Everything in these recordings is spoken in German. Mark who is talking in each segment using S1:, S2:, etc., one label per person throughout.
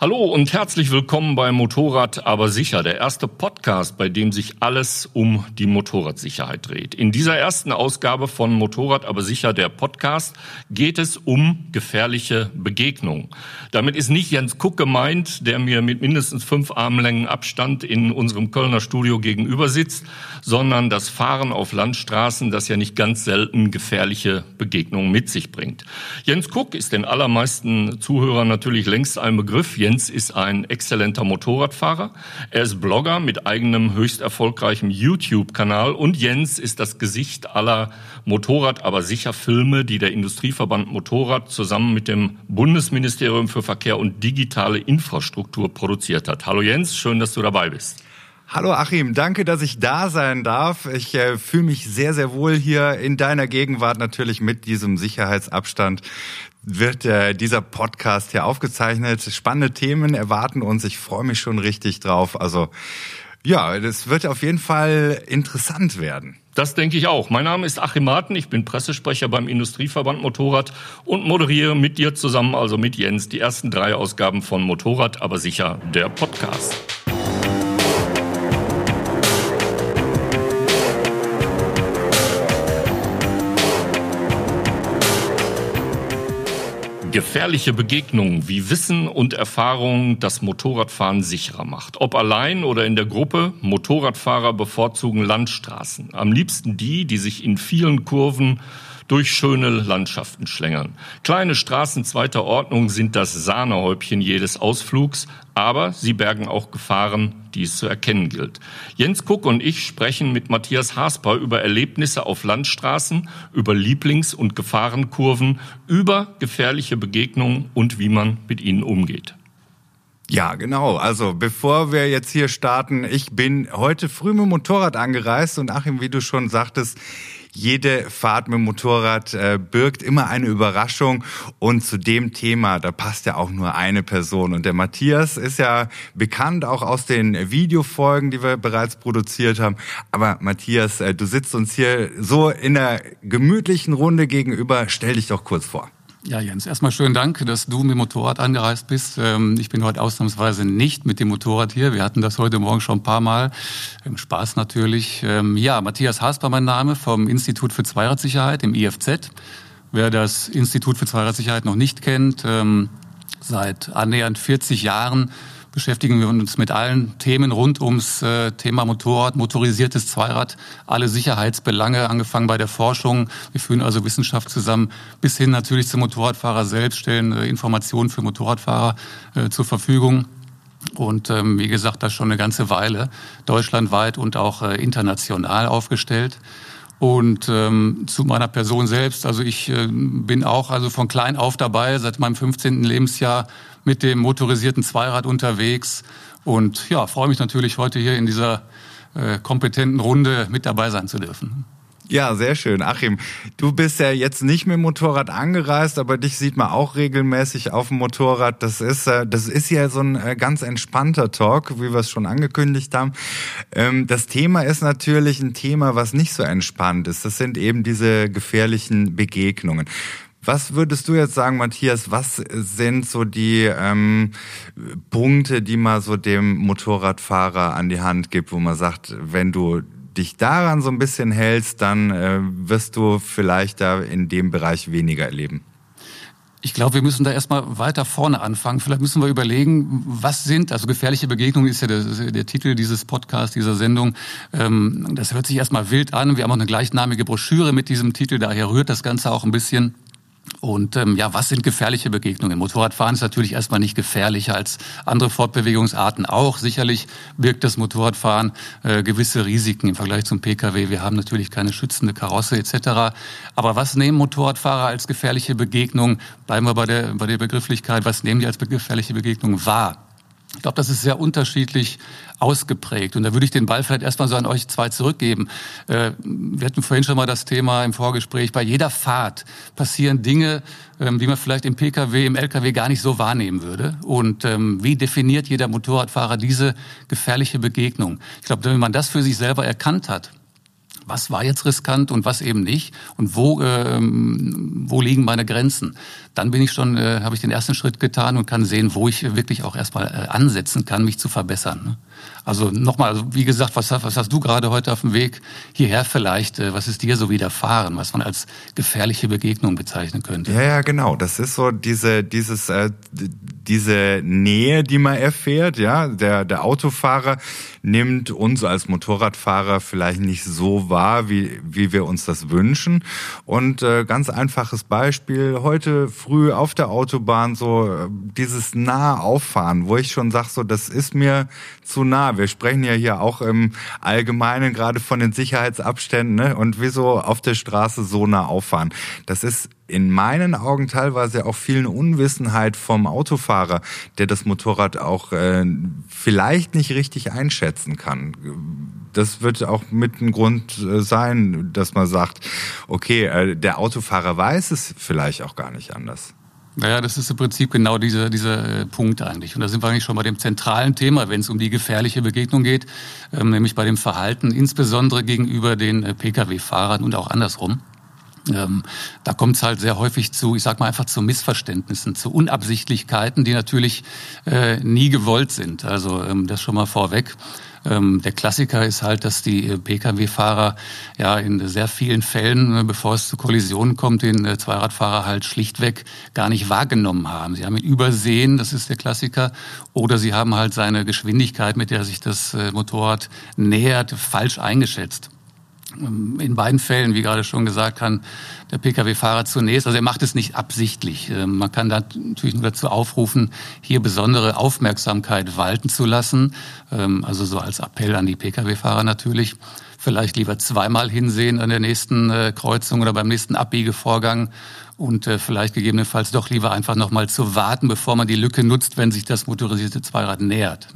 S1: Hallo und herzlich willkommen bei Motorrad aber sicher, der erste Podcast, bei dem sich alles um die Motorradsicherheit dreht. In dieser ersten Ausgabe von Motorrad aber sicher, der Podcast, geht es um gefährliche Begegnungen. Damit ist nicht Jens Kuck gemeint, der mir mit mindestens fünf Armlängen Abstand in unserem Kölner Studio gegenüber sitzt, sondern das Fahren auf Landstraßen, das ja nicht ganz selten gefährliche Begegnungen mit sich bringt. Jens Kuck ist den allermeisten Zuhörern natürlich längst ein Begriff. Jens ist ein exzellenter Motorradfahrer. Er ist Blogger mit eigenem höchst erfolgreichem YouTube-Kanal und Jens ist das Gesicht aller Motorrad, aber sicher Filme, die der Industrieverband Motorrad zusammen mit dem Bundesministerium für Verkehr und digitale Infrastruktur produziert hat. Hallo Jens, schön, dass du dabei bist.
S2: Hallo Achim, danke, dass ich da sein darf. Ich äh, fühle mich sehr, sehr wohl hier in deiner Gegenwart natürlich mit diesem Sicherheitsabstand wird äh, dieser Podcast hier aufgezeichnet. Spannende Themen erwarten uns. Ich freue mich schon richtig drauf. Also ja, das wird auf jeden Fall interessant werden.
S1: Das denke ich auch. Mein Name ist Achim Marten, ich bin Pressesprecher beim Industrieverband Motorrad und moderiere mit dir zusammen, also mit Jens, die ersten drei Ausgaben von Motorrad, aber sicher der Podcast. Gefährliche Begegnungen wie Wissen und Erfahrung das Motorradfahren sicherer macht. Ob allein oder in der Gruppe, Motorradfahrer bevorzugen Landstraßen. Am liebsten die, die sich in vielen Kurven durch schöne Landschaften schlängern. Kleine Straßen zweiter Ordnung sind das Sahnehäubchen jedes Ausflugs, aber sie bergen auch Gefahren, die es zu erkennen gilt. Jens Kuck und ich sprechen mit Matthias Hasper über Erlebnisse auf Landstraßen, über Lieblings- und Gefahrenkurven, über gefährliche Begegnungen und wie man mit ihnen umgeht.
S2: Ja, genau. Also bevor wir jetzt hier starten, ich bin heute früh mit dem Motorrad angereist und Achim, wie du schon sagtest, jede Fahrt mit dem Motorrad äh, birgt immer eine Überraschung und zu dem Thema, da passt ja auch nur eine Person und der Matthias ist ja bekannt auch aus den Videofolgen, die wir bereits produziert haben. Aber Matthias, äh, du sitzt uns hier so in einer gemütlichen Runde gegenüber. Stell dich doch kurz vor.
S3: Ja, Jens, erstmal schönen Dank, dass du mit dem Motorrad angereist bist. Ähm, ich bin heute ausnahmsweise nicht mit dem Motorrad hier. Wir hatten das heute Morgen schon ein paar Mal. Ähm, Spaß natürlich. Ähm, ja, Matthias Hasper mein Name vom Institut für Zweiradsicherheit im IFZ. Wer das Institut für Zweiradsicherheit noch nicht kennt, seit annähernd 40 Jahren beschäftigen wir uns mit allen Themen rund ums äh, Thema Motorrad, motorisiertes Zweirad, alle Sicherheitsbelange, angefangen bei der Forschung. Wir führen also Wissenschaft zusammen, bis hin natürlich zum Motorradfahrer selbst, stellen äh, Informationen für Motorradfahrer äh, zur Verfügung. Und ähm, wie gesagt, das schon eine ganze Weile deutschlandweit und auch international aufgestellt. Und ähm, zu meiner Person selbst, also ich äh, bin auch also von klein auf dabei, seit meinem 15. Lebensjahr mit dem motorisierten Zweirad unterwegs und ja, freue mich natürlich heute hier in dieser äh, kompetenten Runde mit dabei sein zu dürfen.
S2: Ja, sehr schön. Achim, du bist ja jetzt nicht mit dem Motorrad angereist, aber dich sieht man auch regelmäßig auf dem Motorrad. Das ist, äh, das ist ja so ein äh, ganz entspannter Talk, wie wir es schon angekündigt haben. Ähm, das Thema ist natürlich ein Thema, was nicht so entspannt ist. Das sind eben diese gefährlichen Begegnungen. Was würdest du jetzt sagen, Matthias, was sind so die ähm, Punkte, die man so dem Motorradfahrer an die Hand gibt, wo man sagt, wenn du dich daran so ein bisschen hältst, dann äh, wirst du vielleicht da in dem Bereich weniger erleben.
S3: Ich glaube, wir müssen da erstmal weiter vorne anfangen. Vielleicht müssen wir überlegen, was sind, also gefährliche Begegnungen ist ja der, der Titel dieses Podcasts, dieser Sendung. Ähm, das hört sich erstmal wild an. Wir haben auch eine gleichnamige Broschüre mit diesem Titel, daher rührt das Ganze auch ein bisschen. Und ähm, ja, was sind gefährliche Begegnungen? Motorradfahren ist natürlich erstmal nicht gefährlicher als andere Fortbewegungsarten auch. Sicherlich birgt das Motorradfahren äh, gewisse Risiken im Vergleich zum Pkw. Wir haben natürlich keine schützende Karosse etc. Aber was nehmen Motorradfahrer als gefährliche Begegnung? Bleiben wir bei der, bei der Begrifflichkeit. Was nehmen die als gefährliche Begegnung wahr? Ich glaube, das ist sehr unterschiedlich ausgeprägt. Und da würde ich den Ball vielleicht erstmal so an euch zwei zurückgeben. Äh, wir hatten vorhin schon mal das Thema im Vorgespräch. Bei jeder Fahrt passieren Dinge, ähm, die man vielleicht im Pkw, im Lkw gar nicht so wahrnehmen würde. Und ähm, wie definiert jeder Motorradfahrer diese gefährliche Begegnung? Ich glaube, wenn man das für sich selber erkannt hat, was war jetzt riskant und was eben nicht und wo, ähm, wo liegen meine Grenzen, dann bin ich schon, äh, habe ich den ersten Schritt getan und kann sehen, wo ich wirklich auch erstmal äh, ansetzen kann, mich zu verbessern. Ne? Also nochmal, also wie gesagt, was, was hast du gerade heute auf dem Weg hierher vielleicht, äh, was ist dir so widerfahren, was man als gefährliche Begegnung bezeichnen könnte?
S2: Ja, ja, genau. Das ist so diese, dieses, äh, diese Nähe, die man erfährt, ja. Der, der Autofahrer nimmt uns als Motorradfahrer vielleicht nicht so wahr, wie, wie wir uns das wünschen. Und äh, ganz einfaches Beispiel, heute früh auf der Autobahn so äh, dieses nahe Auffahren, wo ich schon sag, so das ist mir zu nah. Wir sprechen ja hier auch im Allgemeinen gerade von den Sicherheitsabständen ne? und wieso auf der Straße so nah auffahren. Das ist in meinen Augen teilweise auch viel Unwissenheit vom Autofahrer, der das Motorrad auch äh, vielleicht nicht richtig einschätzen kann. Das wird auch mit ein Grund äh, sein, dass man sagt, okay, äh, der Autofahrer weiß es vielleicht auch gar nicht anders.
S3: Naja, das ist im Prinzip genau dieser, dieser äh, Punkt eigentlich. Und da sind wir eigentlich schon bei dem zentralen Thema, wenn es um die gefährliche Begegnung geht, ähm, nämlich bei dem Verhalten, insbesondere gegenüber den äh, Pkw-Fahrern und auch andersrum. Ähm, da kommt es halt sehr häufig zu, ich sag mal einfach zu Missverständnissen, zu Unabsichtlichkeiten, die natürlich äh, nie gewollt sind. Also ähm, das schon mal vorweg. Ähm, der Klassiker ist halt, dass die äh, Pkw-Fahrer ja in sehr vielen Fällen, äh, bevor es zu Kollisionen kommt, den äh, Zweiradfahrer halt schlichtweg gar nicht wahrgenommen haben. Sie haben ihn übersehen, das ist der Klassiker, oder sie haben halt seine Geschwindigkeit, mit der sich das Motorrad nähert, falsch eingeschätzt. Ähm, in beiden Fällen, wie gerade schon gesagt, kann der Pkw-Fahrer zunächst, also er macht es nicht absichtlich. Ähm, man kann da natürlich nur dazu aufrufen, hier besondere Aufmerksamkeit walten zu lassen. Ähm, also so als Appell an die Pkw-Fahrer natürlich. Vielleicht lieber zweimal hinsehen an der nächsten äh, Kreuzung oder beim nächsten Abbiegevorgang und äh, vielleicht gegebenenfalls doch lieber einfach nochmal zu warten, bevor man die Lücke nutzt, wenn sich das motorisierte Zweirad nähert.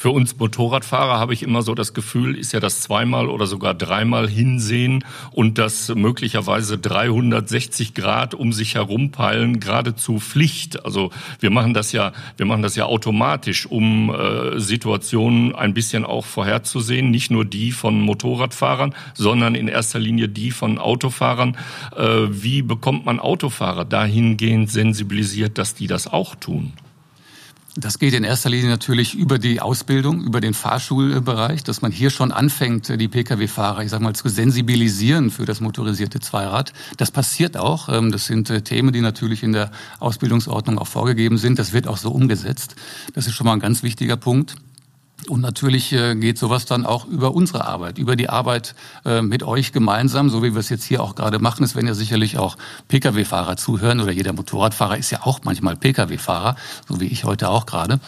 S1: Für uns Motorradfahrer habe ich immer so das Gefühl, ist ja das zweimal oder sogar dreimal hinsehen und das möglicherweise 360 Grad um sich herum peilen geradezu Pflicht. Also wir machen das ja, wir machen das ja automatisch, um äh, Situationen ein bisschen auch vorherzusehen, nicht nur die von Motorradfahrern, sondern in erster Linie die von Autofahrern. Äh, wie bekommt man Autofahrer dahingehend sensibilisiert, dass die das auch tun?
S3: Das geht in erster Linie natürlich über die Ausbildung, über den Fahrschulbereich, dass man hier schon anfängt, die Pkw-Fahrer, ich sag mal, zu sensibilisieren für das motorisierte Zweirad. Das passiert auch. Ähm, das sind äh, Themen, die natürlich in der Ausbildungsordnung auch vorgegeben sind. Das wird auch so umgesetzt. Das ist schon mal ein ganz wichtiger Punkt. Und natürlich äh, geht sowas dann auch über unsere Arbeit, über die Arbeit äh, mit euch gemeinsam, so wie wir es jetzt hier auch gerade machen. Es werden ja sicherlich auch Pkw-Fahrer zuhören oder jeder Motorradfahrer ist ja auch manchmal Pkw-Fahrer, so wie ich heute auch gerade.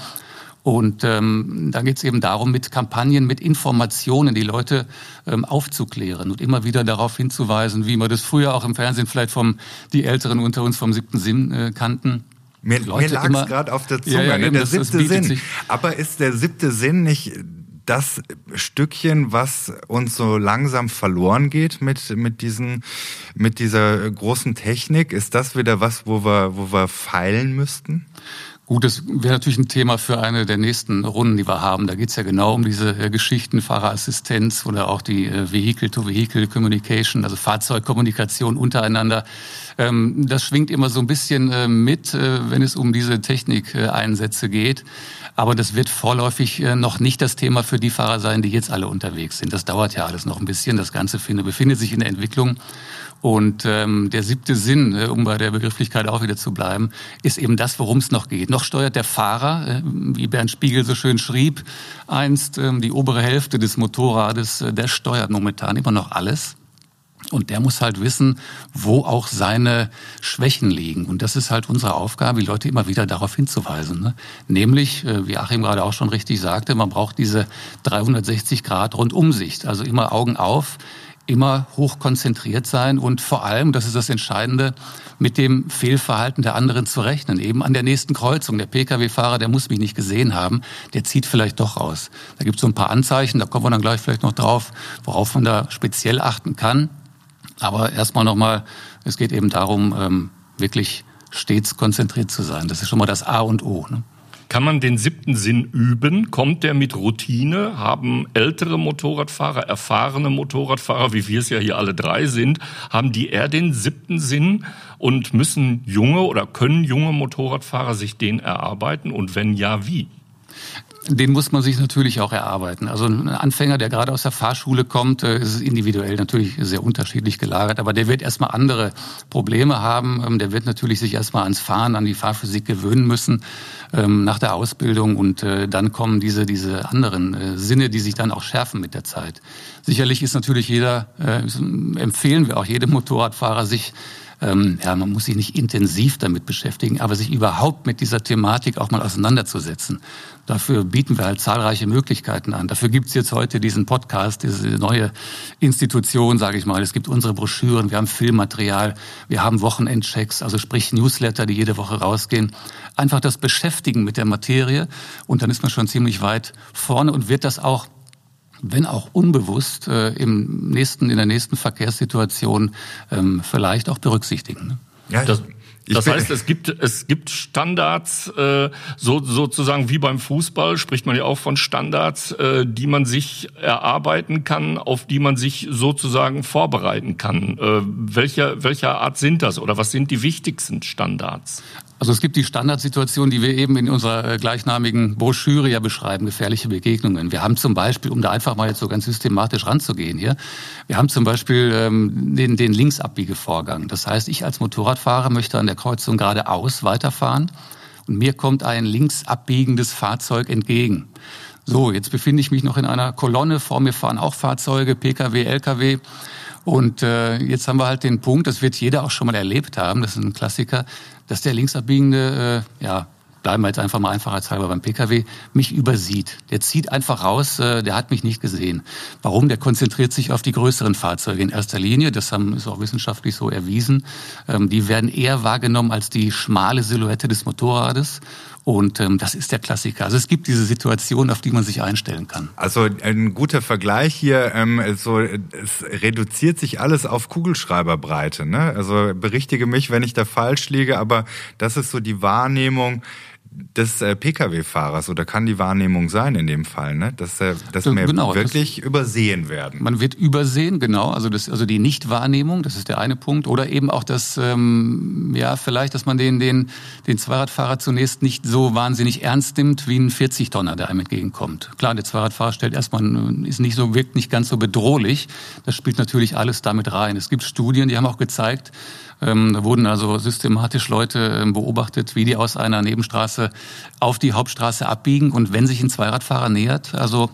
S3: Und ähm, da geht es eben darum, mit Kampagnen, mit Informationen die Leute ähm, aufzuklären und immer wieder darauf hinzuweisen, wie man das früher auch im Fernsehen vielleicht vom die Älteren unter uns vom siebten Sinn äh, kannten
S2: mir, mir lag es gerade auf der Zunge, ja, ja, ne? der siebte Sinn. Sich. Aber ist der siebte Sinn nicht das Stückchen, was uns so langsam verloren geht mit mit diesen mit dieser großen Technik? Ist das wieder was, wo wir wo wir feilen müssten?
S3: Gut, das wäre natürlich ein Thema für eine der nächsten Runden, die wir haben. Da geht es ja genau um diese äh, Geschichten, Fahrerassistenz oder auch die äh, Vehicle-to-Vehicle-Communication, also Fahrzeugkommunikation untereinander. Ähm, das schwingt immer so ein bisschen äh, mit, wenn es um diese Technikeinsätze geht. Aber das wird vorläufig noch nicht das Thema für die Fahrer sein, die jetzt alle unterwegs sind. Das dauert ja alles noch ein bisschen. Das Ganze befindet sich in der Entwicklung. Und ähm, der siebte Sinn, äh, um bei der Begrifflichkeit auch wieder zu bleiben, ist eben das, worum es noch geht. Noch steuert der Fahrer, äh, wie Bernd Spiegel so schön schrieb, einst äh, die obere Hälfte des Motorrades, äh, der steuert momentan immer noch alles. Und der muss halt wissen, wo auch seine Schwächen liegen. Und das ist halt unsere Aufgabe, die Leute immer wieder darauf hinzuweisen. Ne? Nämlich, äh, wie Achim gerade auch schon richtig sagte, man braucht diese 360 Grad Rundumsicht. Also immer Augen auf, immer hoch konzentriert sein und vor allem, das ist das Entscheidende, mit dem Fehlverhalten der anderen zu rechnen. Eben an der nächsten Kreuzung. Der Pkw-Fahrer, der muss mich nicht gesehen haben, der zieht vielleicht doch raus. Da gibt es so ein paar Anzeichen, da kommen wir dann gleich vielleicht noch drauf, worauf man da speziell achten kann. Aber erstmal nochmal, es geht eben darum, ähm, wirklich stets konzentriert zu sein. Das ist schon mal das A und O. Ne?
S1: Kann man den siebten Sinn üben? Kommt der mit Routine? Haben ältere Motorradfahrer, erfahrene Motorradfahrer, wie wir es ja hier alle drei sind, haben die eher den siebten Sinn und müssen junge oder können junge Motorradfahrer sich den erarbeiten? Und wenn ja, wie?
S3: Den muss man sich natürlich auch erarbeiten. Also ein Anfänger, der gerade aus der Fahrschule kommt, äh, ist individuell natürlich sehr unterschiedlich gelagert, aber der wird erstmal andere Probleme haben. Ähm, der wird natürlich sich erstmal ans Fahren, an die Fahrphysik gewöhnen müssen ähm, nach der Ausbildung und äh, dann kommen diese, diese anderen äh, Sinne, die sich dann auch schärfen mit der Zeit. Sicherlich ist natürlich jeder, empfehlen wir auch jedem Motorradfahrer, sich ähm, ja, man muss sich nicht intensiv damit beschäftigen, aber sich überhaupt mit dieser Thematik auch mal auseinanderzusetzen. Dafür bieten wir halt zahlreiche Möglichkeiten an. Dafür gibt's jetzt heute diesen Podcast, diese neue Institution, sage ich mal. Es gibt unsere Broschüren, wir haben Filmmaterial, wir haben Wochenendchecks, also sprich Newsletter, die jede Woche rausgehen. Einfach das Beschäftigen mit der Materie und dann ist man schon ziemlich weit vorne und wird das auch wenn auch unbewusst, äh, im nächsten, in der nächsten Verkehrssituation ähm, vielleicht auch berücksichtigen. Ne?
S1: Ja, das, das heißt, es gibt, es gibt Standards, äh, so, sozusagen wie beim Fußball, spricht man ja auch von Standards, äh, die man sich erarbeiten kann, auf die man sich sozusagen vorbereiten kann. Äh, welcher, welcher Art sind das oder was sind die wichtigsten Standards?
S3: Also es gibt die Standardsituation, die wir eben in unserer äh, gleichnamigen Broschüre ja beschreiben, gefährliche Begegnungen. Wir haben zum Beispiel, um da einfach mal jetzt so ganz systematisch ranzugehen hier, wir haben zum Beispiel ähm, den, den Linksabbiegevorgang. Das heißt, ich als Motorradfahrer möchte an der Kreuzung geradeaus weiterfahren und mir kommt ein linksabbiegendes Fahrzeug entgegen. So, jetzt befinde ich mich noch in einer Kolonne, vor mir fahren auch Fahrzeuge, Pkw, Lkw. Und äh, jetzt haben wir halt den Punkt, das wird jeder auch schon mal erlebt haben, das ist ein Klassiker, dass der Linksabbiegende, äh, ja, bleiben wir jetzt einfach mal einfachheitshalber beim Pkw, mich übersieht. Der zieht einfach raus, äh, der hat mich nicht gesehen. Warum? Der konzentriert sich auf die größeren Fahrzeuge in erster Linie. Das haben, ist auch wissenschaftlich so erwiesen. Ähm, die werden eher wahrgenommen als die schmale Silhouette des Motorrades. Und ähm, das ist der Klassiker. Also es gibt diese Situation, auf die man sich einstellen kann.
S2: Also ein guter Vergleich hier, ähm, so, es reduziert sich alles auf Kugelschreiberbreite. Ne? Also berichtige mich, wenn ich da falsch liege, aber das ist so die Wahrnehmung, des äh, Pkw-Fahrers oder kann die Wahrnehmung sein in dem Fall, ne? dass, äh, dass wir genau, wirklich das, übersehen werden.
S3: Man wird übersehen, genau. Also, das, also die Nichtwahrnehmung, das ist der eine Punkt. Oder eben auch das, ähm, ja, vielleicht, dass man den, den, den Zweiradfahrer zunächst nicht so wahnsinnig ernst nimmt wie ein 40-Tonner, der einem entgegenkommt. Klar, der Zweiradfahrer stellt erstmal, ist nicht so, wirkt nicht ganz so bedrohlich. Das spielt natürlich alles damit rein. Es gibt Studien, die haben auch gezeigt, ähm, da wurden also systematisch Leute ähm, beobachtet, wie die aus einer Nebenstraße auf die Hauptstraße abbiegen. Und wenn sich ein Zweiradfahrer nähert, also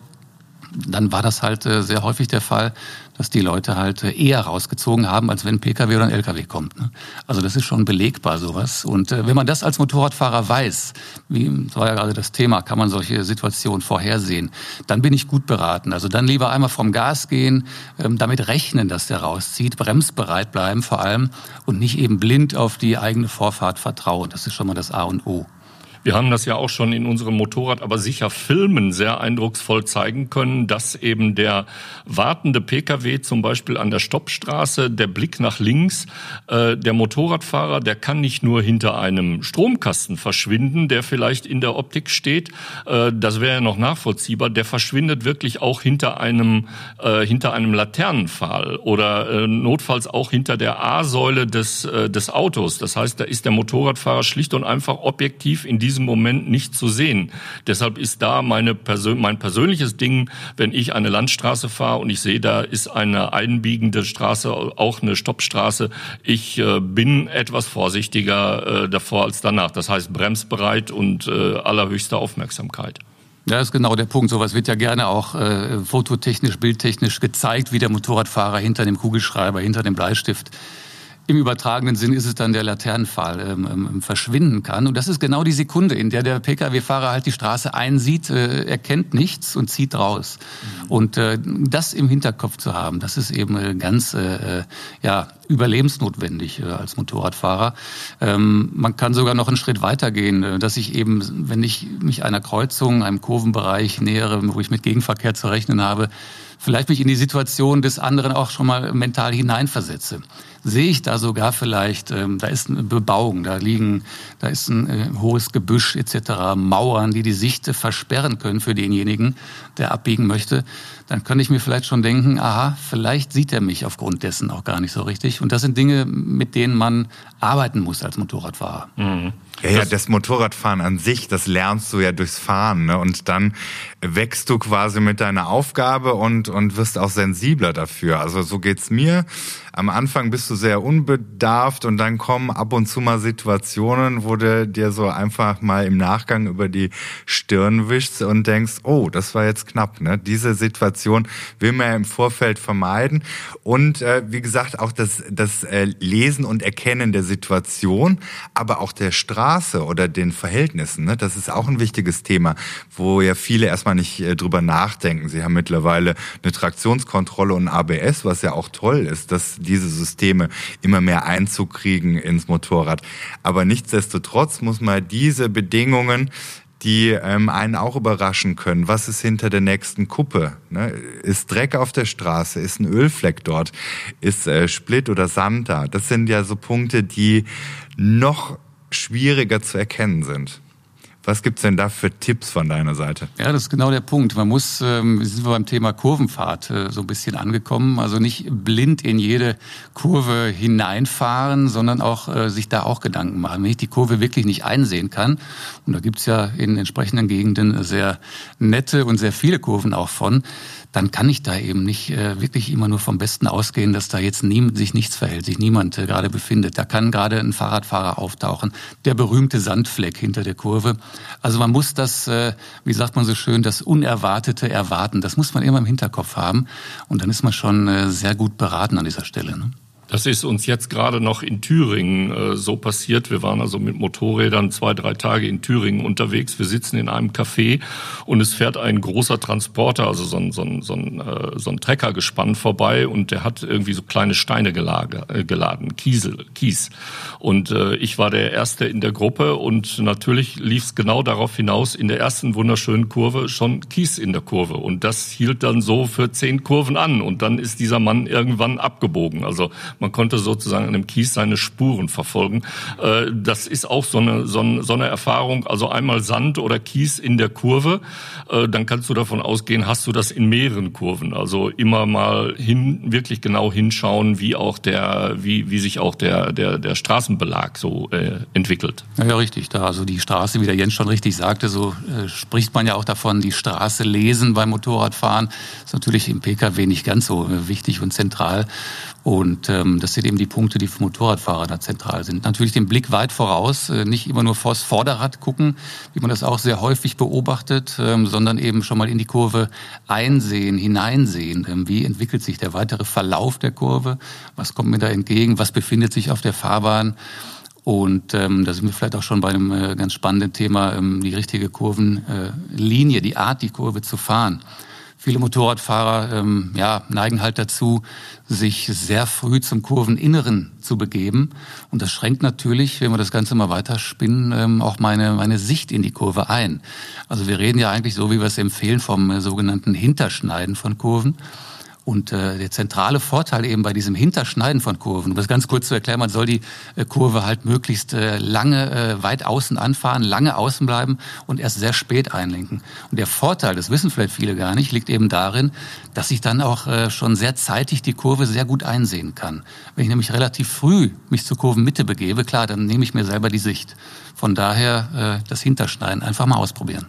S3: dann war das halt äh, sehr häufig der Fall, dass die Leute halt äh, eher rausgezogen haben, als wenn ein Pkw oder ein Lkw kommt. Ne? Also das ist schon belegbar sowas. Und äh, wenn man das als Motorradfahrer weiß, wie war ja gerade das Thema, kann man solche Situationen vorhersehen, dann bin ich gut beraten. Also dann lieber einmal vom Gas gehen, ähm, damit rechnen, dass der rauszieht, bremsbereit bleiben vor allem und nicht eben blind auf die eigene Vorfahrt vertrauen. Das ist schon mal das A und O.
S1: Wir haben das ja auch schon in unserem Motorrad, aber sicher Filmen sehr eindrucksvoll zeigen können, dass eben der wartende Pkw zum Beispiel an der Stoppstraße, der Blick nach links, äh, der Motorradfahrer, der kann nicht nur hinter einem Stromkasten verschwinden, der vielleicht in der Optik steht, äh, das wäre ja noch nachvollziehbar, der verschwindet wirklich auch hinter einem, äh, hinter einem Laternenpfahl oder notfalls auch hinter der A-Säule des, des Autos. Das heißt, da ist der Motorradfahrer schlicht und einfach objektiv in diesem Moment nicht zu sehen. Deshalb ist da meine Persön mein persönliches Ding, wenn ich eine Landstraße fahre und ich sehe, da ist eine einbiegende Straße, auch eine Stoppstraße. Ich äh, bin etwas vorsichtiger äh, davor als danach. Das heißt bremsbereit und äh, allerhöchste Aufmerksamkeit.
S3: Ja, das ist genau der Punkt. Sowas wird ja gerne auch äh, fototechnisch, bildtechnisch gezeigt, wie der Motorradfahrer hinter dem Kugelschreiber, hinter dem Bleistift im übertragenen Sinn ist es dann der Laternenpfahl ähm, ähm, verschwinden kann. Und das ist genau die Sekunde, in der der Pkw-Fahrer halt die Straße einsieht, äh, erkennt nichts und zieht raus. Mhm. Und äh, das im Hinterkopf zu haben, das ist eben äh, ganz äh, äh, ja überlebensnotwendig äh, als Motorradfahrer. Ähm, man kann sogar noch einen Schritt weitergehen, äh, dass ich eben, wenn ich mich einer Kreuzung, einem Kurvenbereich nähere, wo ich mit Gegenverkehr zu rechnen habe, vielleicht mich in die Situation des anderen auch schon mal mental hineinversetze. Sehe ich da sogar vielleicht, ähm, da ist eine Bebauung, da liegen, da ist ein äh, hohes Gebüsch etc., Mauern, die die Sicht versperren können für denjenigen, der abbiegen möchte, dann könnte ich mir vielleicht schon denken, aha, vielleicht sieht er mich aufgrund dessen auch gar nicht so richtig. Und das sind Dinge, mit denen man arbeiten muss als Motorradfahrer.
S2: Mhm. Ja, ja, das Motorradfahren an sich, das lernst du ja durchs Fahren, ne? Und dann wächst du quasi mit deiner Aufgabe und und wirst auch sensibler dafür. Also so geht's mir. Am Anfang bist du sehr unbedarft und dann kommen ab und zu mal Situationen, wo du dir so einfach mal im Nachgang über die Stirn wischst und denkst, oh, das war jetzt knapp. Ne? Diese Situation will man ja im Vorfeld vermeiden. Und äh, wie gesagt, auch das, das äh, Lesen und Erkennen der Situation, aber auch der Straße oder den Verhältnissen. Ne? Das ist auch ein wichtiges Thema, wo ja viele erstmal nicht äh, drüber nachdenken. Sie haben mittlerweile eine Traktionskontrolle und ABS, was ja auch toll ist, dass diese Systeme immer mehr Einzug kriegen ins Motorrad. Aber nichtsdestotrotz muss man diese Bedingungen die ähm, einen auch überraschen können. Was ist hinter der nächsten Kuppe? Ne? Ist Dreck auf der Straße? Ist ein Ölfleck dort? Ist äh, Split oder Sand da? Das sind ja so Punkte, die noch schwieriger zu erkennen sind. Was gibt's denn da für Tipps von deiner Seite?
S3: Ja, das ist genau der Punkt. Man muss, ähm, sind wir beim Thema Kurvenfahrt äh, so ein bisschen angekommen. Also nicht blind in jede Kurve hineinfahren, sondern auch äh, sich da auch Gedanken machen. Wenn ich die Kurve wirklich nicht einsehen kann, und da gibt's ja in entsprechenden Gegenden sehr nette und sehr viele Kurven auch von, dann kann ich da eben nicht äh, wirklich immer nur vom Besten ausgehen, dass da jetzt nie, sich nichts verhält, sich niemand äh, gerade befindet. Da kann gerade ein Fahrradfahrer auftauchen, der berühmte Sandfleck hinter der Kurve. Also man muss das, äh, wie sagt man so schön, das Unerwartete erwarten. Das muss man immer im Hinterkopf haben und dann ist man schon äh, sehr gut beraten an dieser Stelle. Ne?
S1: Das ist uns jetzt gerade noch in Thüringen äh, so passiert. Wir waren also mit Motorrädern zwei, drei Tage in Thüringen unterwegs. Wir sitzen in einem Café und es fährt ein großer Transporter, also so ein, so ein, so ein, äh, so ein Trecker gespannt vorbei und der hat irgendwie so kleine Steine gelage, äh, geladen, Kiesel, Kies. Und äh, ich war der Erste in der Gruppe und natürlich lief es genau darauf hinaus, in der ersten wunderschönen Kurve schon Kies in der Kurve. Und das hielt dann so für zehn Kurven an und dann ist dieser Mann irgendwann abgebogen. Also man konnte sozusagen an dem Kies seine Spuren verfolgen. Äh, das ist auch so eine, so eine Erfahrung. Also einmal Sand oder Kies in der Kurve, äh, dann kannst du davon ausgehen, hast du das in mehreren Kurven. Also immer mal hin, wirklich genau hinschauen, wie auch der, wie, wie sich auch der, der, der Straßenbelag so äh, entwickelt.
S3: Ja, ja, richtig. Da also die Straße, wie der Jens schon richtig sagte, so äh, spricht man ja auch davon, die Straße lesen beim Motorradfahren. ist natürlich im Pkw nicht ganz so äh, wichtig und zentral. Und ähm, das sind eben die Punkte, die für Motorradfahrer da zentral sind. Natürlich den Blick weit voraus, äh, nicht immer nur vors Vorderrad gucken, wie man das auch sehr häufig beobachtet, ähm, sondern eben schon mal in die Kurve einsehen, hineinsehen. Ähm, wie entwickelt sich der weitere Verlauf der Kurve? Was kommt mir da entgegen? Was befindet sich auf der Fahrbahn? Und ähm, da sind wir vielleicht auch schon bei einem äh, ganz spannenden Thema, ähm, die richtige Kurvenlinie, äh, die Art, die Kurve zu fahren. Viele Motorradfahrer ähm, ja, neigen halt dazu, sich sehr früh zum Kurveninneren zu begeben. Und das schränkt natürlich, wenn wir das Ganze mal weiterspinnen, ähm, auch meine, meine Sicht in die Kurve ein. Also wir reden ja eigentlich so, wie wir es empfehlen, vom äh, sogenannten Hinterschneiden von Kurven. Und äh, der zentrale Vorteil eben bei diesem Hinterschneiden von Kurven, um das ganz kurz zu erklären, man soll die äh, Kurve halt möglichst äh, lange äh, weit außen anfahren, lange außen bleiben und erst sehr spät einlenken. Und der Vorteil, das wissen vielleicht viele gar nicht, liegt eben darin, dass ich dann auch äh, schon sehr zeitig die Kurve sehr gut einsehen kann. Wenn ich nämlich relativ früh mich zur Kurvenmitte begebe, klar, dann nehme ich mir selber die Sicht. Von daher äh, das Hinterschneiden einfach mal ausprobieren.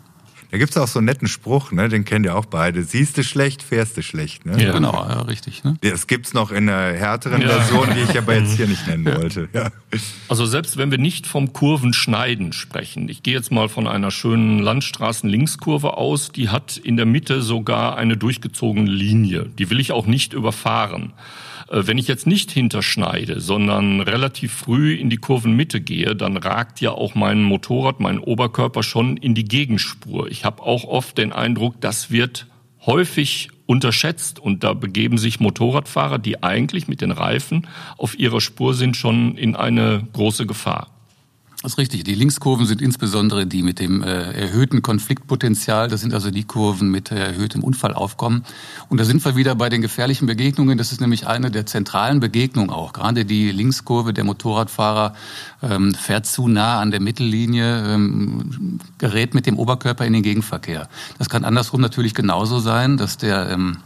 S2: Da gibt's auch so einen netten Spruch, ne? den kennt ihr auch beide. Siehst du schlecht, fährst du schlecht. Ne?
S3: Ja, genau, ja, richtig. Ne?
S2: Das gibt's noch in einer härteren ja. Version, die ich aber jetzt hier nicht nennen wollte. Ja.
S1: Also selbst wenn wir nicht vom Kurvenschneiden sprechen, ich gehe jetzt mal von einer schönen Landstraßen-Linkskurve aus, die hat in der Mitte sogar eine durchgezogene Linie. Die will ich auch nicht überfahren. Äh, wenn ich jetzt nicht hinterschneide, sondern relativ früh in die Kurvenmitte gehe, dann ragt ja auch mein Motorrad, mein Oberkörper schon in die Gegenspur. Ich habe auch oft den Eindruck, das wird häufig unterschätzt. Und da begeben sich Motorradfahrer, die eigentlich mit den Reifen auf ihrer Spur sind, schon in eine große Gefahr.
S3: Das ist richtig. Die Linkskurven sind insbesondere die mit dem äh, erhöhten Konfliktpotenzial. Das sind also die Kurven mit äh, erhöhtem Unfallaufkommen. Und da sind wir wieder bei den gefährlichen Begegnungen. Das ist nämlich eine der zentralen Begegnungen auch. Gerade die Linkskurve der Motorradfahrer ähm, fährt zu nah an der Mittellinie, ähm, gerät mit dem Oberkörper in den Gegenverkehr. Das kann andersrum natürlich genauso sein, dass der ähm,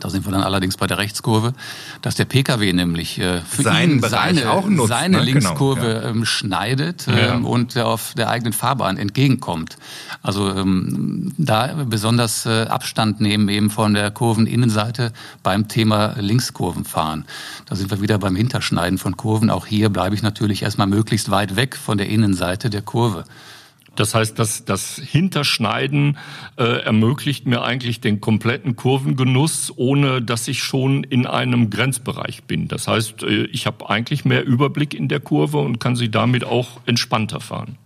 S3: da sind wir dann allerdings bei der Rechtskurve, dass der Pkw nämlich äh, für
S2: Seinen
S3: ihn
S2: Bereich
S3: seine,
S2: auch nutzt,
S3: seine
S2: ne?
S3: Linkskurve
S2: Genau, ja.
S3: ähm, schneidet
S1: Ja.
S3: ähm, und auf der eigenen Fahrbahn entgegenkommt. Also ähm, da besonders äh, Abstand nehmen eben von der Kurveninnenseite beim Thema Linkskurvenfahren. Da sind wir wieder beim Hinterschneiden von Kurven. Auch hier bleibe ich natürlich erstmal möglichst weit weg von der Innenseite der Kurve.
S1: Das heißt, dass das Hinterschneiden äh, ermöglicht mir eigentlich den kompletten Kurvengenuss, ohne dass ich schon in einem Grenzbereich bin. Das heißt, äh, ich habe eigentlich mehr Überblick in der Kurve und kann sie damit auch entspannter fahren.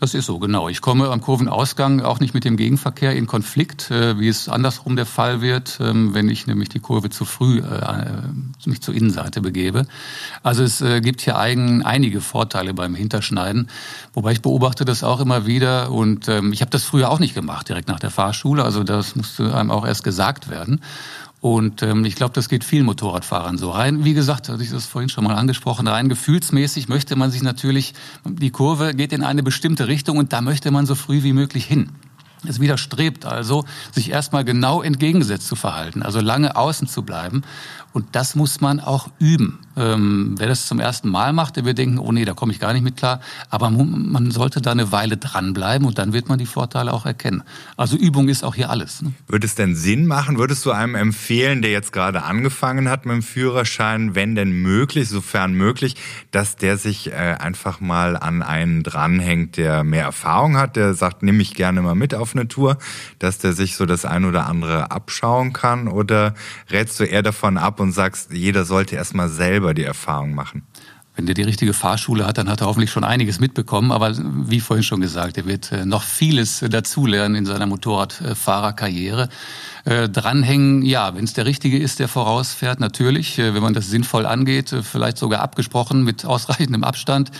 S3: Das ist so, genau. Ich komme am Kurvenausgang auch nicht mit dem Gegenverkehr in Konflikt, äh, wie es andersrum der Fall wird, ähm, wenn ich nämlich die Kurve zu früh äh, mich zur Innenseite begebe. Also es äh, gibt hier eigen, einige Vorteile beim Hinterschneiden, wobei ich beobachte das auch immer wieder und ähm, ich habe das früher auch nicht gemacht, direkt nach der Fahrschule. Also das musste einem auch erst gesagt werden. Und ähm, ich glaube, das geht vielen Motorradfahrern so rein. Wie gesagt, hatte ich das vorhin schon mal angesprochen, rein gefühlsmäßig möchte man sich natürlich, die Kurve geht in eine bestimmte Richtung und da möchte man so früh wie möglich hin. Es widerstrebt also, sich erstmal genau entgegengesetzt zu verhalten, also lange außen zu bleiben. Und das muss man auch üben. Ähm, wer das zum ersten Mal macht, der wird denken, oh nee, da komme ich gar nicht mit klar. Aber man sollte da eine Weile dranbleiben und dann wird man die Vorteile auch erkennen. Also Übung ist auch hier alles. Ne?
S2: Würde es denn Sinn machen, würdest du einem empfehlen, der jetzt gerade angefangen hat mit dem Führerschein, wenn denn möglich, sofern möglich, dass der sich äh, einfach mal an einen dranhängt, der mehr Erfahrung hat, der sagt, nimm mich gerne mal mit auf eine Tour, dass der sich so das ein oder andere abschauen kann? Oder rätst du eher davon ab und sagst, jeder sollte erstmal selber die Erfahrung machen?
S3: Wenn der die richtige Fahrschule hat, dann hat er hoffentlich schon einiges mitbekommen. Aber wie vorhin schon gesagt, er wird äh, noch vieles dazulernen in seiner Motorradfahrerkarriere. Äh, dranhängen, ja, wenn es der Richtige ist, der vorausfährt, natürlich. Äh, wenn man das sinnvoll angeht, äh, vielleicht sogar abgesprochen mit ausreichendem Abstand.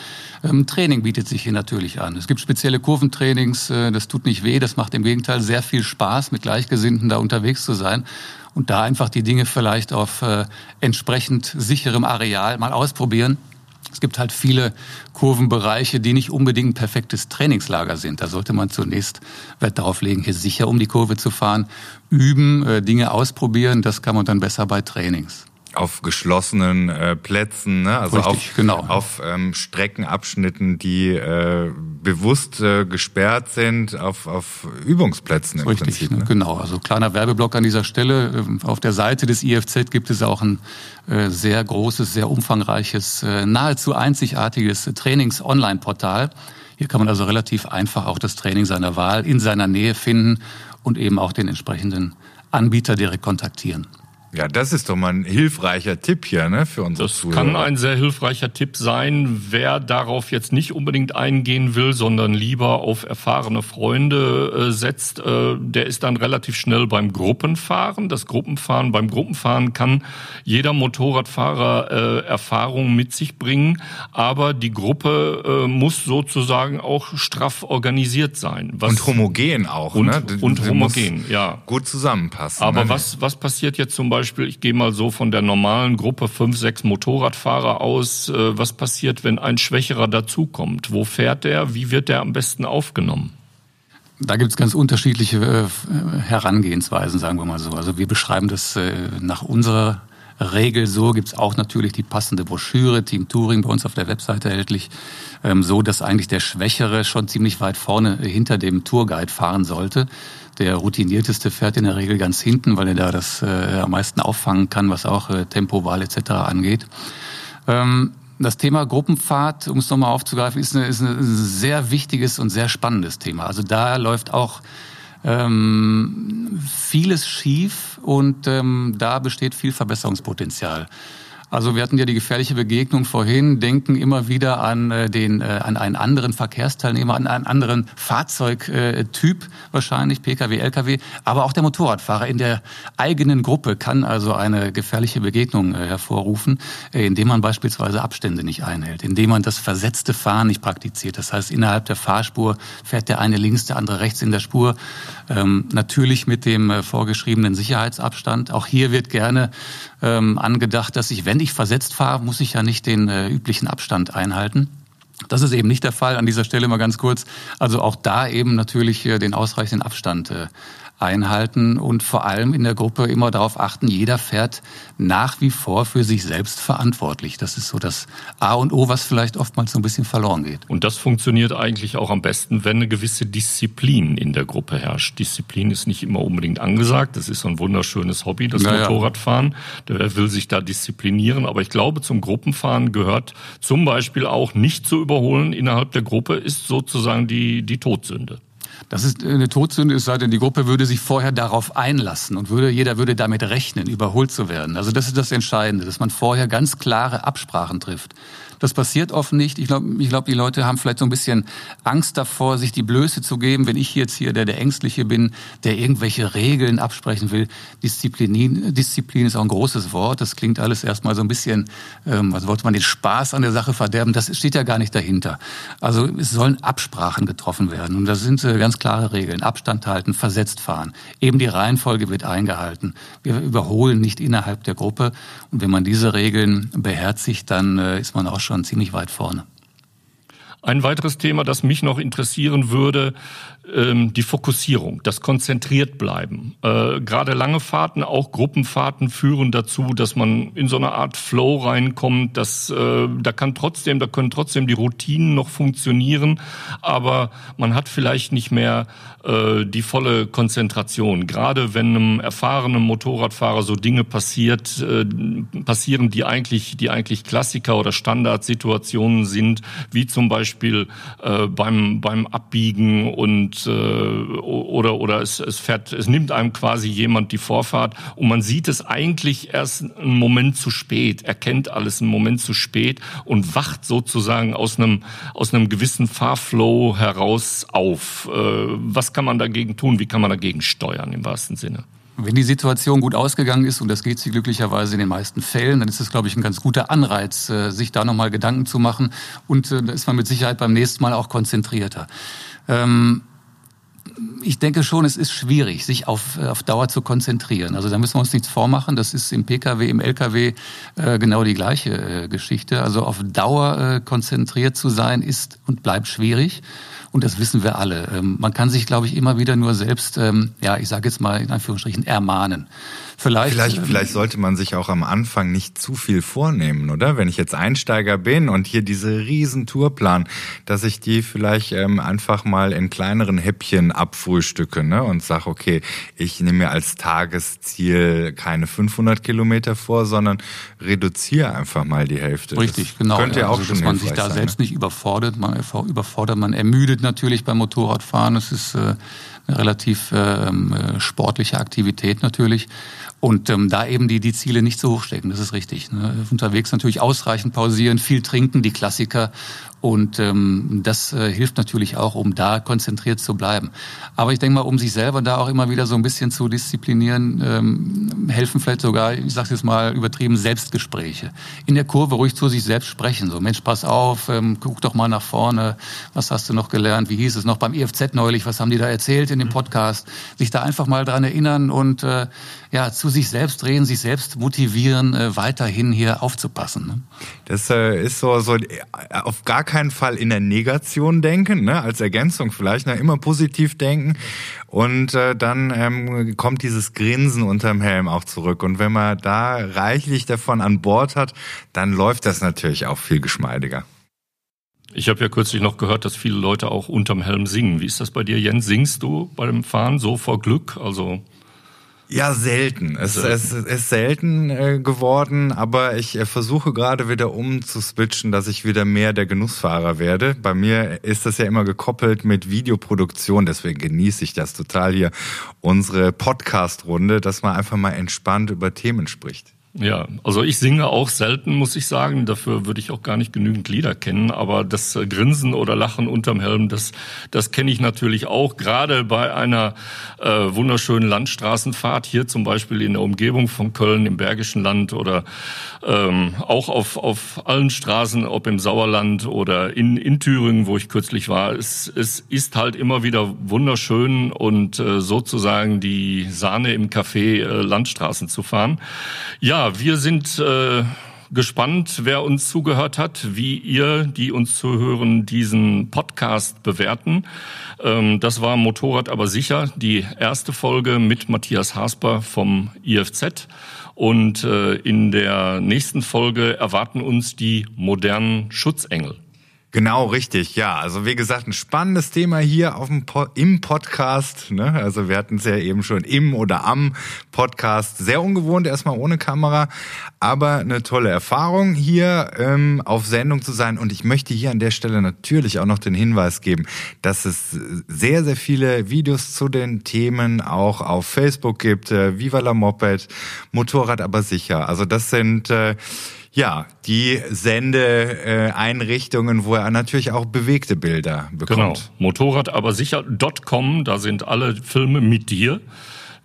S3: Ähm, Training bietet sich hier natürlich an. Es gibt spezielle Kurventrainings, äh, das tut nicht weh, das macht im Gegenteil sehr viel Spaß, mit Gleichgesinnten da unterwegs zu sein und da einfach die Dinge vielleicht auf äh, entsprechend sicherem Areal mal ausprobieren. Es gibt halt viele Kurvenbereiche, die nicht unbedingt ein perfektes Trainingslager sind. Da sollte man zunächst Wert darauf legen, hier sicher um die Kurve zu fahren, üben, äh, Dinge ausprobieren. Das kann man dann besser bei Trainings
S2: auf geschlossenen äh, Plätzen, ne? also
S3: Richtig,
S2: auf,
S3: genau.
S2: auf ähm, Streckenabschnitten, die äh, bewusst äh, gesperrt sind, auf, auf Übungsplätzen im
S3: Richtig,
S2: Prinzip. Ne?
S3: genau. Also kleiner Werbeblock an dieser Stelle. Ähm, Auf der Seite des IFZ gibt es auch ein äh, sehr großes, sehr umfangreiches, äh, nahezu einzigartiges Trainings-Online-Portal. Hier kann man also relativ einfach auch das Training seiner Wahl in seiner Nähe finden und eben auch den entsprechenden Anbieter direkt kontaktieren.
S2: Ja, das ist doch mal ein hilfreicher Tipp hier ne, für unsere
S1: Das
S2: Zuhörer.
S1: kann ein sehr hilfreicher Tipp sein, wer darauf jetzt nicht unbedingt eingehen will, sondern lieber auf erfahrene Freunde äh, setzt, äh, der ist dann relativ schnell beim Gruppenfahren. Das Gruppenfahren, beim Gruppenfahren kann jeder Motorradfahrer äh, Erfahrung mit sich bringen, aber die Gruppe äh, muss sozusagen auch straff organisiert sein. Was
S2: und homogen auch.
S1: Und-
S2: ne?
S1: und
S2: Die
S1: homogen, ja.
S2: Gut zusammenpassen.
S1: Aber
S2: ne?
S1: was, was passiert jetzt zum Beispiel, ich gehe mal so von der normalen Gruppe fünf, sechs Motorradfahrer aus, äh, was passiert, wenn ein Schwächerer dazukommt? Wo fährt der? Wie wird der am besten aufgenommen?
S3: Da gibt es ganz unterschiedliche äh, Herangehensweisen, sagen wir mal so. Also wir beschreiben das äh, nach unserer Regel so, gibt es auch natürlich die passende Broschüre, Team Touring bei uns auf der Webseite erhältlich, ähm, so dass eigentlich der Schwächere schon ziemlich weit vorne äh, hinter dem Tourguide fahren sollte. Der routinierteste fährt in der Regel ganz hinten, weil er da das äh, am meisten auffangen kann, was auch äh, Tempowahl etc. angeht. Ähm, das Thema Gruppenfahrt, um es nochmal aufzugreifen, ist, eine, ist ein sehr wichtiges und sehr spannendes Thema. Also da läuft auch ähm, vieles schief und ähm, da besteht viel Verbesserungspotenzial. Also wir hatten ja die gefährliche Begegnung vorhin, denken immer wieder an äh, den äh, an einen anderen Verkehrsteilnehmer, an einen anderen Fahrzeugtyp wahrscheinlich, Pkw, Lkw, aber auch der Motorradfahrer in der eigenen Gruppe kann also eine gefährliche Begegnung äh, hervorrufen, indem man beispielsweise Abstände nicht einhält, indem man das versetzte Fahren nicht praktiziert. Das heißt, innerhalb der Fahrspur fährt der eine links, der andere rechts in der Spur. Ähm, natürlich mit dem vorgeschriebenen Sicherheitsabstand. Auch hier wird gerne ähm, angedacht, dass ich, wenn ich versetzt fahre, muss ich ja nicht den äh, üblichen Abstand einhalten. Das ist eben nicht der Fall. An dieser Stelle mal ganz kurz. Also auch da eben natürlich äh, den ausreichenden Abstand äh, einhalten und vor allem in der Gruppe immer darauf achten, jeder fährt nach wie vor für sich selbst verantwortlich. Das ist so das A und O, was vielleicht oftmals so ein bisschen verloren geht.
S1: Und das funktioniert eigentlich auch am besten, wenn eine gewisse Disziplin in der Gruppe herrscht. Disziplin ist nicht immer unbedingt angesagt. Das ist so ein wunderschönes Hobby, das naja. Motorradfahren. Der will sich da disziplinieren. Aber ich glaube, zum Gruppenfahren gehört zum Beispiel auch nicht zu überholen innerhalb der Gruppe, ist sozusagen die, die Todsünde.
S3: Das ist eine Todsünde, es sei denn, die Gruppe würde sich vorher darauf einlassen und würde, jeder würde damit rechnen, überholt zu werden. Also das ist das Entscheidende, dass man vorher ganz klare Absprachen trifft. Das passiert oft nicht. Ich glaube, ich glaub, die Leute haben vielleicht so ein bisschen Angst davor, sich die Blöße zu geben, wenn ich jetzt hier der, der Ängstliche bin, der irgendwelche Regeln absprechen will. Disziplin, Disziplin ist auch ein großes Wort. Das klingt alles erstmal so ein bisschen, ähm, also wollte man den Spaß an der Sache verderben. Das steht ja gar nicht dahinter. Also es sollen Absprachen getroffen werden. Und da sind äh, ganz klare Regeln. Abstand halten, versetzt fahren. Eben die Reihenfolge wird eingehalten. Wir überholen nicht innerhalb der Gruppe. Und wenn man diese Regeln beherzigt, dann äh, ist man auch schon ziemlich weit vorne.
S1: Ein weiteres Thema, das mich noch interessieren würde, ähm, die Fokussierung, das konzentriert bleiben. Äh, Gerade lange Fahrten, auch Gruppenfahrten führen dazu, dass man in so eine Art Flow reinkommt. Dass, äh, da kann trotzdem, da können trotzdem die Routinen noch funktionieren, aber man hat vielleicht nicht mehr äh, die volle Konzentration. Gerade wenn einem erfahrenen Motorradfahrer so Dinge passiert, passieren, die eigentlich, die eigentlich Klassiker oder Standardsituationen sind, wie zum Beispiel äh, beim beim Abbiegen und äh, oder oder es, es fährt, es nimmt einem quasi jemand die Vorfahrt und man sieht es eigentlich erst einen Moment zu spät, erkennt alles einen Moment zu spät und wacht sozusagen aus einem aus einem gewissen Fahrflow heraus auf. Äh, was kann man dagegen tun? Wie kann man dagegen steuern im wahrsten Sinne?
S3: Wenn die Situation gut ausgegangen ist, und das geht sie glücklicherweise in den meisten Fällen, dann ist es, glaube ich, ein ganz guter Anreiz, äh, sich da nochmal Gedanken zu machen. Und äh, da ist man mit Sicherheit beim nächsten Mal auch konzentrierter. Ähm, ich denke schon, es ist schwierig, sich auf, auf Dauer zu konzentrieren. Also da müssen wir uns nichts vormachen. Das ist im Pkw, im Lkw äh, genau die gleiche äh, Geschichte. Also auf Dauer äh, konzentriert zu sein ist und bleibt schwierig. Und das wissen wir alle. Ähm, man kann sich, glaube ich, immer wieder nur selbst, ähm, ja, ich sage jetzt mal in Anführungsstrichen, ermahnen.
S2: Vielleicht, vielleicht, ähm, vielleicht sollte man sich auch am Anfang nicht zu viel vornehmen, oder? Wenn ich jetzt Einsteiger bin und hier diese riesen Tourplan, dass ich die vielleicht ähm, einfach mal in kleineren Häppchen abfrühstücke ne? und sage, okay, ich nehme mir als Tagesziel keine 500 Kilometer vor, sondern reduziere einfach mal die Hälfte.
S3: Richtig, das genau.
S2: Könnte ja auch also,
S3: dass man sich da sein, selbst ne? nicht überfordert, man überfordert, man ermüdet natürlich beim Motorradfahren. Es ist äh, eine relativ ähm, äh, sportliche Aktivität natürlich. Und ähm, da eben die, die Ziele nicht so hoch stecken, das ist richtig. Ne? Unterwegs natürlich ausreichend pausieren, viel trinken, die Klassiker. Und ähm, das äh, hilft natürlich auch, um da konzentriert zu bleiben. Aber ich denke mal, um sich selber da auch immer wieder so ein bisschen zu disziplinieren, ähm, helfen vielleicht sogar, ich sage jetzt mal übertrieben, Selbstgespräche. In der Kurve ruhig zu sich selbst sprechen. So, Mensch, pass auf, ähm, guck doch mal nach vorne. Was hast du noch gelernt? Wie hieß es noch beim IFZ neulich? Was haben die da erzählt in dem Podcast? Sich da einfach mal dran erinnern und äh, ja, zu sich selbst drehen, sich selbst motivieren, äh, weiterhin hier aufzupassen. Ne?
S2: Das äh, ist so, so äh, auf gar keinen Fall in der Negation denken, ne? als Ergänzung vielleicht, ne? immer positiv denken. Und äh, dann ähm, kommt dieses Grinsen unterm Helm auch zurück. Und wenn man da reichlich davon an Bord hat, dann läuft das natürlich auch viel geschmeidiger.
S1: Ich habe ja kürzlich noch gehört, dass viele Leute auch unterm Helm singen. Wie ist das bei dir, Jens? Singst du beim Fahren so vor Glück? Also
S2: ja, selten. Es, es ist selten äh, geworden, aber ich äh, versuche gerade wieder umzuswitchen, dass ich wieder mehr der Genussfahrer werde. Bei mir ist das ja immer gekoppelt mit Videoproduktion, deswegen genieße ich das total hier, unsere Podcast-Runde, dass man einfach mal entspannt über Themen spricht.
S1: Ja, also ich singe auch selten, muss ich sagen. Dafür würde ich auch gar nicht genügend Lieder kennen. Aber das äh, Grinsen oder Lachen unterm Helm, das, das kenne ich natürlich auch. Gerade bei einer äh, wunderschönen Landstraßenfahrt hier zum Beispiel in der Umgebung von Köln im Bergischen Land oder ähm, auch auf, auf allen Straßen, ob im Sauerland oder in, in Thüringen, wo ich kürzlich war. Es, es ist halt immer wieder wunderschön und äh, sozusagen die Sahne im Café äh, Landstraßen zu fahren. Ja, wir sind äh, gespannt, wer uns zugehört hat, wie ihr, die uns zuhören, diesen Podcast bewerten. Ähm, das war Motorrad aber sicher, die erste Folge mit Matthias Hasper vom IFZ. Und äh, in der nächsten Folge erwarten uns die modernen Schutzengel.
S2: Genau, richtig, ja. Also wie gesagt, ein spannendes Thema hier auf dem po im Podcast. Ne? Also wir hatten es ja eben schon im oder am Podcast. Sehr ungewohnt, erstmal ohne Kamera, aber eine tolle Erfahrung, hier ähm, auf Sendung zu sein. Und ich möchte hier an der Stelle natürlich auch noch den Hinweis geben, dass es sehr, sehr viele Videos zu den Themen auch auf Facebook gibt. Äh, Viva la Moped, Motorrad aber sicher. Also das sind... Äh, ja, die Sendeeinrichtungen, wo er natürlich auch bewegte Bilder bekommt. Genau,
S1: Motorrad aber sicher.com, da sind alle Filme mit dir.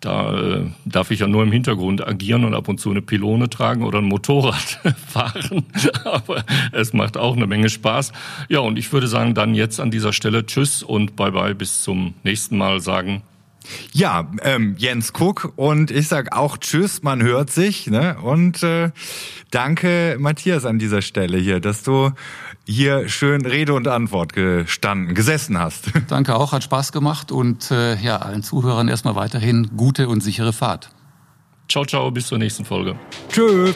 S1: Da äh, darf ich ja nur im Hintergrund agieren und ab und zu eine Pylone tragen oder ein Motorrad fahren. Aber es macht auch eine Menge Spaß. Ja, und ich würde sagen, dann jetzt an dieser Stelle Tschüss und bye bye bis zum nächsten Mal sagen.
S2: Ja, ähm, Jens Cook und ich sag auch Tschüss, man hört sich. Ne? Und äh, danke, Matthias, an dieser Stelle hier, dass du hier schön Rede und Antwort gestanden, gesessen hast.
S3: Danke auch, hat Spaß gemacht und äh, ja, allen Zuhörern erstmal weiterhin gute und sichere Fahrt.
S1: Ciao, ciao, bis zur nächsten Folge.
S2: Tschüss.